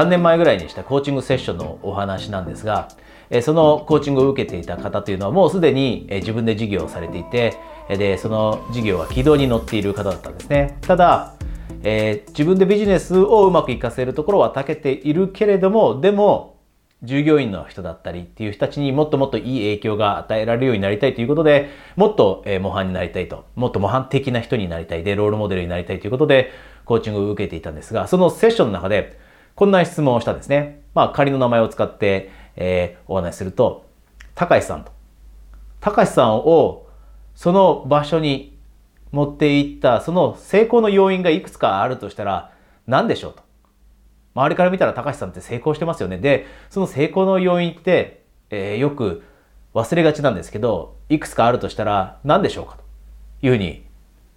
3年前ぐらいにしたコーチングセッションのお話なんですが、えそのコーチングを受けていた方というのはもうすでに自分で事業をされていてでその事業は軌道に乗っている方だったんですね。ただ、えー、自分でビジネスをうまくいかせるところは長けているけれどもでも従業員の人だったりっていう人たちにもっともっといい影響が与えられるようになりたいということでもっと、え模範になりたいともっと模範的な人になりたいでロールモデルになりたいということでコーチングを受けていたんですがそのセッションの中でこんな質問をしたんですね。まあ仮の名前を使って、えー、お話しすると高橋さんと。高橋さんをその場所に持っていったその成功の要因がいくつかあるとしたら何でしょうと。周りから見たら高橋さんって成功してますよね。でその成功の要因って、えー、よく忘れがちなんですけどいくつかあるとしたら何でしょうかと。いうふうに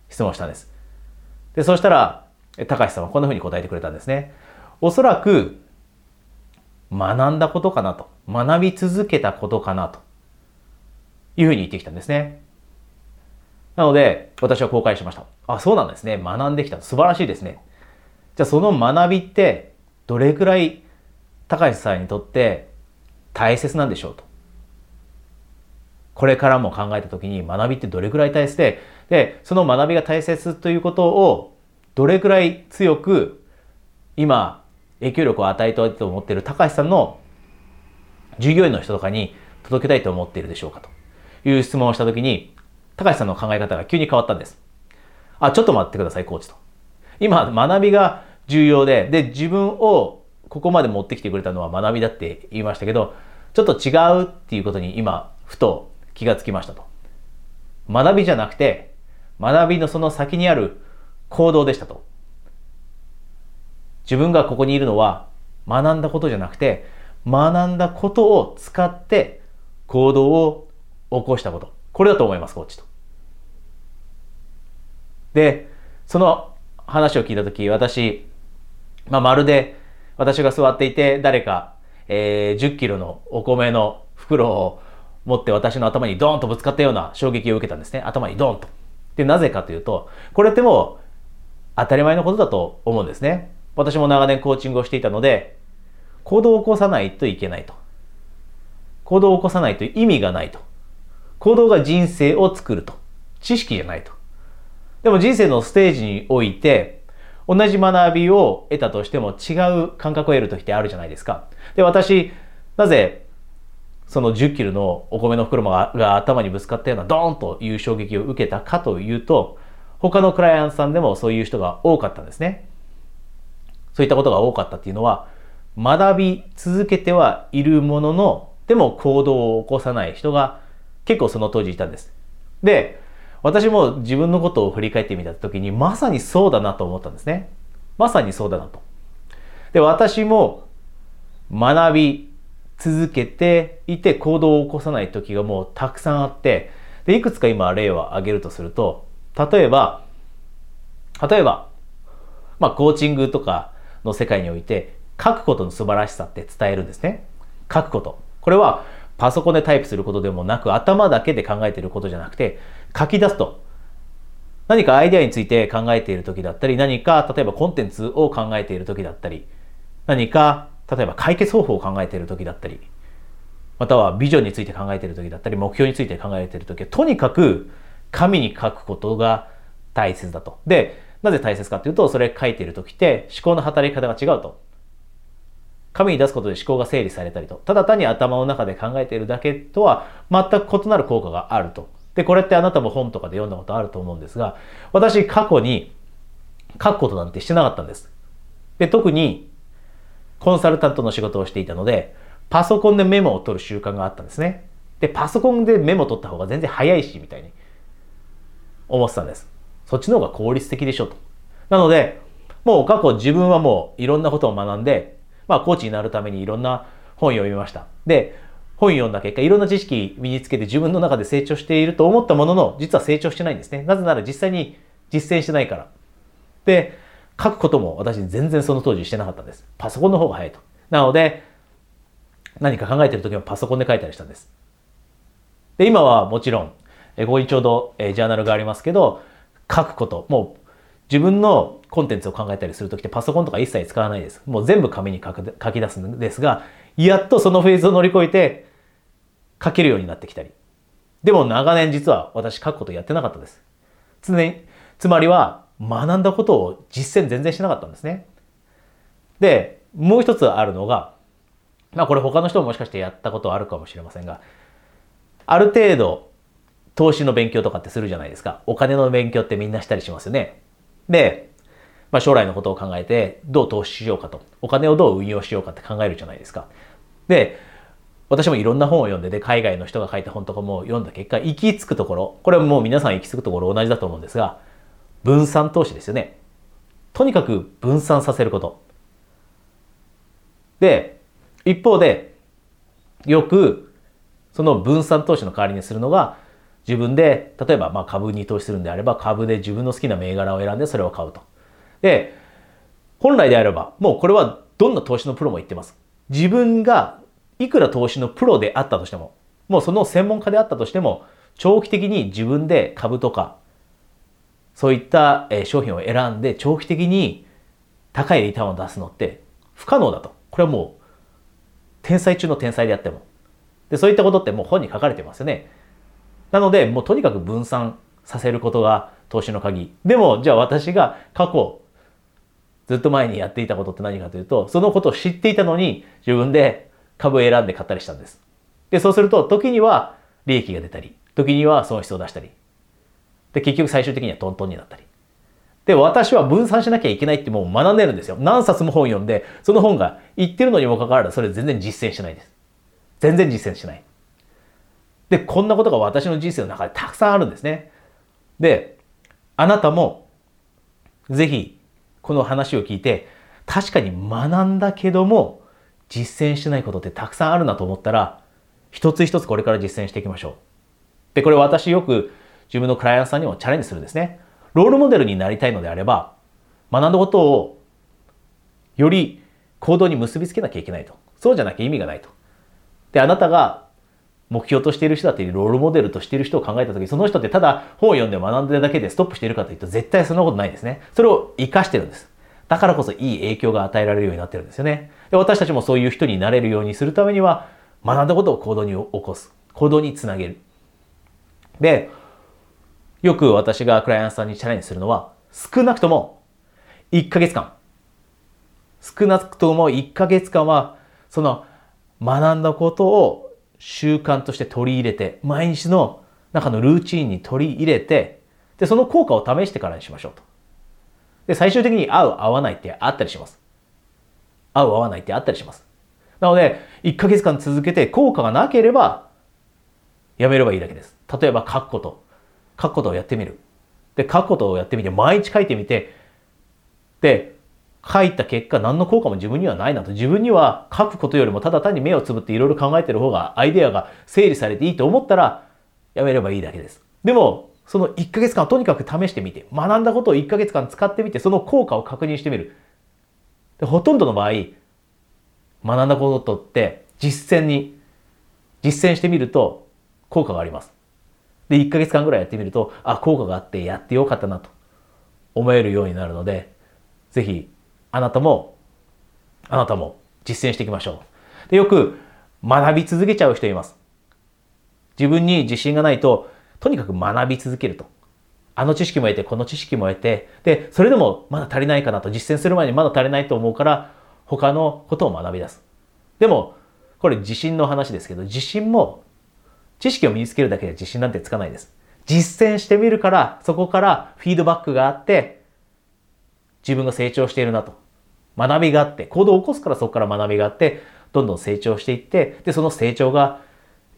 質問したんです。でそしたら高橋さんはこんなふうに答えてくれたんですね。おそらく学んだことかなと。学び続けたことかなと。いうふうに言ってきたんですね。なので私は公開しました。あそうなんですね。学んできた。素晴らしいですね。じゃあその学びってどれくらい高橋さんにとって大切なんでしょうと。これからも考えた時に学びってどれくらい大切ででその学びが大切ということをどれくらい強く今影響力を与えたいと思っている高橋さんの従業員の人とかに届けたいと思っているでしょうかという質問をした時に高橋さんの考え方が急に変わったんです。あ、ちょっと待ってください、コーチと。今、学びが重要で、で、自分をここまで持ってきてくれたのは学びだって言いましたけど、ちょっと違うっていうことに今、ふと気がつきましたと。学びじゃなくて、学びのその先にある行動でしたと。自分がここにいるのは学んだことじゃなくて、学んだことを使って行動を起こしたこと。これだと思います、コーチと。で、その話を聞いたとき、私、まあ、まるで私が座っていて、誰か、えー、10キロのお米の袋を持って私の頭にドーンとぶつかったような衝撃を受けたんですね。頭にドーンと。で、なぜかというと、これってもう当たり前のことだと思うんですね。私も長年コーチングをしていたので、行動を起こさないといけないと。行動を起こさないと意味がないと。行動が人生を作ると。知識じゃないと。でも人生のステージにおいて、同じ学びを得たとしても違う感覚を得る時ってあるじゃないですか。で、私、なぜその10キロのお米の袋が頭にぶつかったようなドーンという衝撃を受けたかというと、他のクライアントさんでもそういう人が多かったんですね。そういったことが多かったっていうのは、学び続けてはいるものの、でも行動を起こさない人が結構その当時いたんです。で、私も自分のことを振り返ってみた時にまさにそうだなと思ったんですね。まさにそうだなと。で、私も学び続けていて行動を起こさない時がもうたくさんあって、で、いくつか今例を挙げるとすると、例えば、例えば、まあ、コーチングとかの世界において、書くことの素晴らしさって伝えるんですね。書くこと。これはパソコンでタイプすることでもなく頭だけで考えていることじゃなくて書き出すと何かアイデアについて考えている時だったり何か例えばコンテンツを考えている時だったり何か例えば解決方法を考えている時だったりまたはビジョンについて考えている時だったり目標について考えている時はとにかく紙に書くことが大切だと。で、なぜ大切かというとそれ書いている時って思考の働き方が違うと。紙に出すことで思考が整理されたりと、ただ単に頭の中で考えているだけとは全く異なる効果があると。で、これってあなたも本とかで読んだことあると思うんですが、私過去に書くことなんてしてなかったんです。で、特にコンサルタントの仕事をしていたので、パソコンでメモを取る習慣があったんですね。で、パソコンでメモ取った方が全然早いし、みたいに思ってたんです。そっちの方が効率的でしょと。なので、もう過去自分はもういろんなことを学んで、まあ、コーチになるためにいろんな本読みました。で、本読んだ結果、いろんな知識身につけて自分の中で成長していると思ったものの、実は成長してないんですね。なぜなら実際に実践してないから。で、書くことも私全然その当時してなかったんです。パソコンの方が早いと。なので、何か考えてる時もパソコンで書いたりしたんです。で、今はもちろん、ここにちょうどジャーナルがありますけど、書くこと、もう自分のコンテンツを考えたりするときってパソコンとか一切使わないです。もう全部紙に書き出すんですが、やっとそのフェーズを乗り越えて書けるようになってきたり。でも長年実は私書くことやってなかったです。常に、つまりは学んだことを実践全然しなかったんですね。で、もう一つあるのが、まあこれ他の人ももしかしてやったことあるかもしれませんが、ある程度投資の勉強とかってするじゃないですか。お金の勉強ってみんなしたりしますよね。で、まあ、将来のことを考えてどう投資しようかと。お金をどう運用しようかって考えるじゃないですか。で、私もいろんな本を読んでで、海外の人が書いた本とかも読んだ結果、行き着くところ、これはもう皆さん行き着くところ同じだと思うんですが、分散投資ですよね。とにかく分散させること。で、一方で、よくその分散投資の代わりにするのが、自分で、例えばま株に投資するんであれば、株で自分の好きな銘柄を選んでそれを買うと。で、本来であれば、もうこれはどんな投資のプロも言ってます。自分がいくら投資のプロであったとしても、もうその専門家であったとしても、長期的に自分で株とか、そういった商品を選んで長期的に高いリターンを出すのって不可能だと。これはもう天才中の天才であっても。で、そういったことってもう本に書かれてますよね。なので、もうとにかく分散させることが投資の鍵。でも、じゃあ私が過去、ずっと前にやっていたことって何かというと、そのことを知っていたのに自分で株を選んで買ったりしたんです。で、そうすると、時には利益が出たり、時には損失を出したり。で、結局最終的にはトントンになったり。で、私は分散しなきゃいけないってもう学んでるんですよ。何冊も本読んで、その本が言ってるのにもかかわらず、それ全然実践しないです。全然実践しない。で、こんなことが私の人生の中でたくさんあるんですね。で、あなたも、ぜひ、この話を聞いて、確かに学んだけども、実践してないことってたくさんあるなと思ったら、一つ一つこれから実践していきましょう。で、これ私よく自分のクライアントさんにもチャレンジするんですね。ロールモデルになりたいのであれば、学んだことをより行動に結びつけなきゃいけないと。そうじゃなきゃ意味がないと。で、あなたが目標としている人だってロールモデルとしている人を考えた時その人ってただ本を読んで学んでるだけでストップしているかというと絶対そんなことないですね。それを活かしてるんです。だからこそいい影響が与えられるようになってるんですよね。で私たちもそういう人になれるようにするためには学んだことを行動に起こす。行動につなげる。で、よく私がクライアントさんにチャレンジするのは少なくとも1ヶ月間。少なくとも1ヶ月間はその学んだことを習慣として取り入れて、毎日の中のルーチンに取り入れて、で、その効果を試してからにしましょうと。で、最終的に合う、合わないってあったりします。合う、合わないってあったりします。なので、1ヶ月間続けて効果がなければ、やめればいいだけです。例えば書くこと。書くことをやってみる。で、書くことをやってみて、毎日書いてみて、で、書いた結果何の効果も自分にはないなと自分には書くことよりもただ単に目をつぶっていろいろ考えてる方がアイデアが整理されていいと思ったらやめればいいだけです。でもその1ヶ月間とにかく試してみて学んだことを1ヶ月間使ってみてその効果を確認してみる。でほとんどの場合学んだことって実践に実践してみると効果があります。で1ヶ月間ぐらいやってみるとあ効果があってやってよかったなと思えるようになるのでぜひあなたも、あなたも実践していきましょう。でよく学び続けちゃう人います。自分に自信がないと、とにかく学び続けると。あの知識も得て、この知識も得て、で、それでもまだ足りないかなと、実践する前にまだ足りないと思うから、他のことを学び出す。でも、これ自信の話ですけど、自信も、知識を身につけるだけで自信なんてつかないです。実践してみるから、そこからフィードバックがあって、自分が成長しているなと。学びがあって、行動を起こすからそこから学びがあって、どんどん成長していって、で、その成長が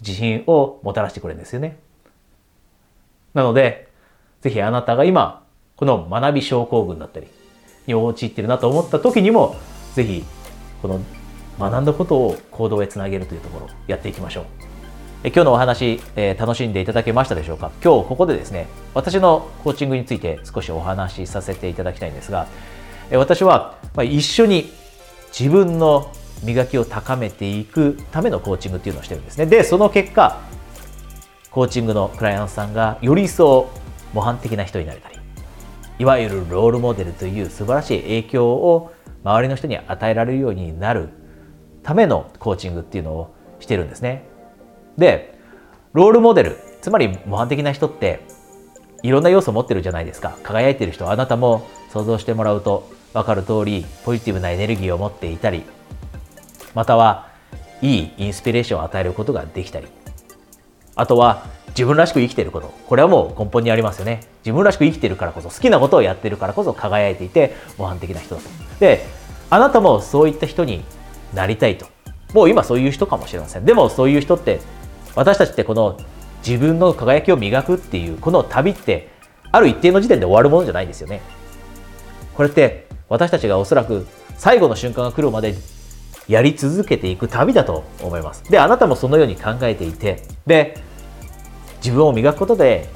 自信をもたらしてくれるんですよね。なので、ぜひあなたが今、この学び症候群だったりに陥ってるなと思った時にも、ぜひ、この学んだことを行動へつなげるというところ、やっていきましょう。え今日のお話、えー、楽しんでいただけましたでしょうか？今日ここでですね、私のコーチングについて少しお話しさせていただきたいんですが、私は一緒に自分の磨きを高めていくためのコーチングっていうのをしてるんですね。で、その結果、コーチングのクライアントさんがより一層模範的な人になれたり、いわゆるロールモデルという素晴らしい影響を周りの人に与えられるようになるためのコーチングっていうのをしてるんですね。でロールモデルつまり模範的な人っていろんな要素を持ってるじゃないですか輝いてる人あなたも想像してもらうと分かる通りポジティブなエネルギーを持っていたりまたはいいインスピレーションを与えることができたり。あとは自分らしく生きていること。これはもう根本にありますよね。自分らしく生きてるからこそ好きなことをやってるからこそ輝いていて模範的な人だと。であなたもそういった人になりたいと。もう今そういう人かもしれません。でもそういう人って私たちってこの自分の輝きを磨くっていうこの旅ってある一定の時点で終わるものじゃないんですよね。これって私たちがおそらく最後の瞬間が来るまでやり続けていく旅だと思います。であなたもそのように考えていてで自分を磨くことで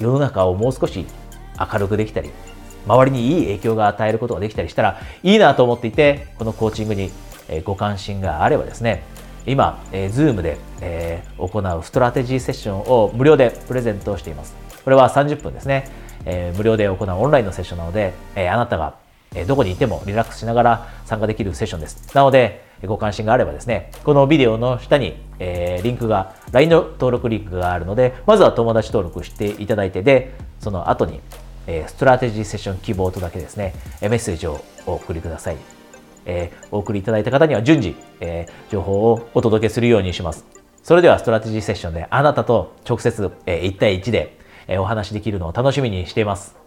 世の中をもう少し明るくできたり周りにいい影響が与えることができたりしたらいいなと思っていてこのコーチングにご関心があればですね今、えー、Zoom で、えー、行うストラテジーセッションを無料でプレゼントしています。これは30分ですね、えー、無料で行うオンラインのセッションなので、えー、あなたがどこにいてもリラックスしながら参加できるセッションです。なので、ご関心があればですね、このビデオの下に、えー、リンクが、LINE の登録リンクがあるので、まずは友達登録していただいて、で、その後に、えー、ストラテジーセッション希望とだけですね、メッセージをお送りください。えー、お送りいただいた方には順次、えー、情報をお届けするようにします。それではストラテジーセッションであなたと直接、えー、1対1で、お話しできるのを楽しみにしています。